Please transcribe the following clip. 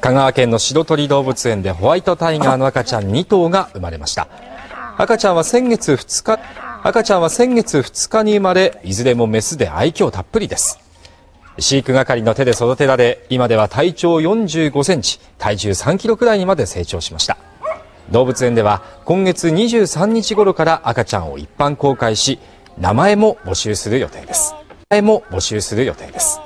香川県の白鳥動物園でホワイトタイガーの赤ちゃん2頭が生まれました。赤ちゃんは先月2日赤ちゃんは先月2日に生まれいずれもメスで愛嬌たっぷりです。飼育係の手で育てられ今では体長45センチ体重3キロくらいにまで成長しました。動物園では今月23日頃から赤ちゃんを一般公開し名前も募集する予定です。も募集する予定です。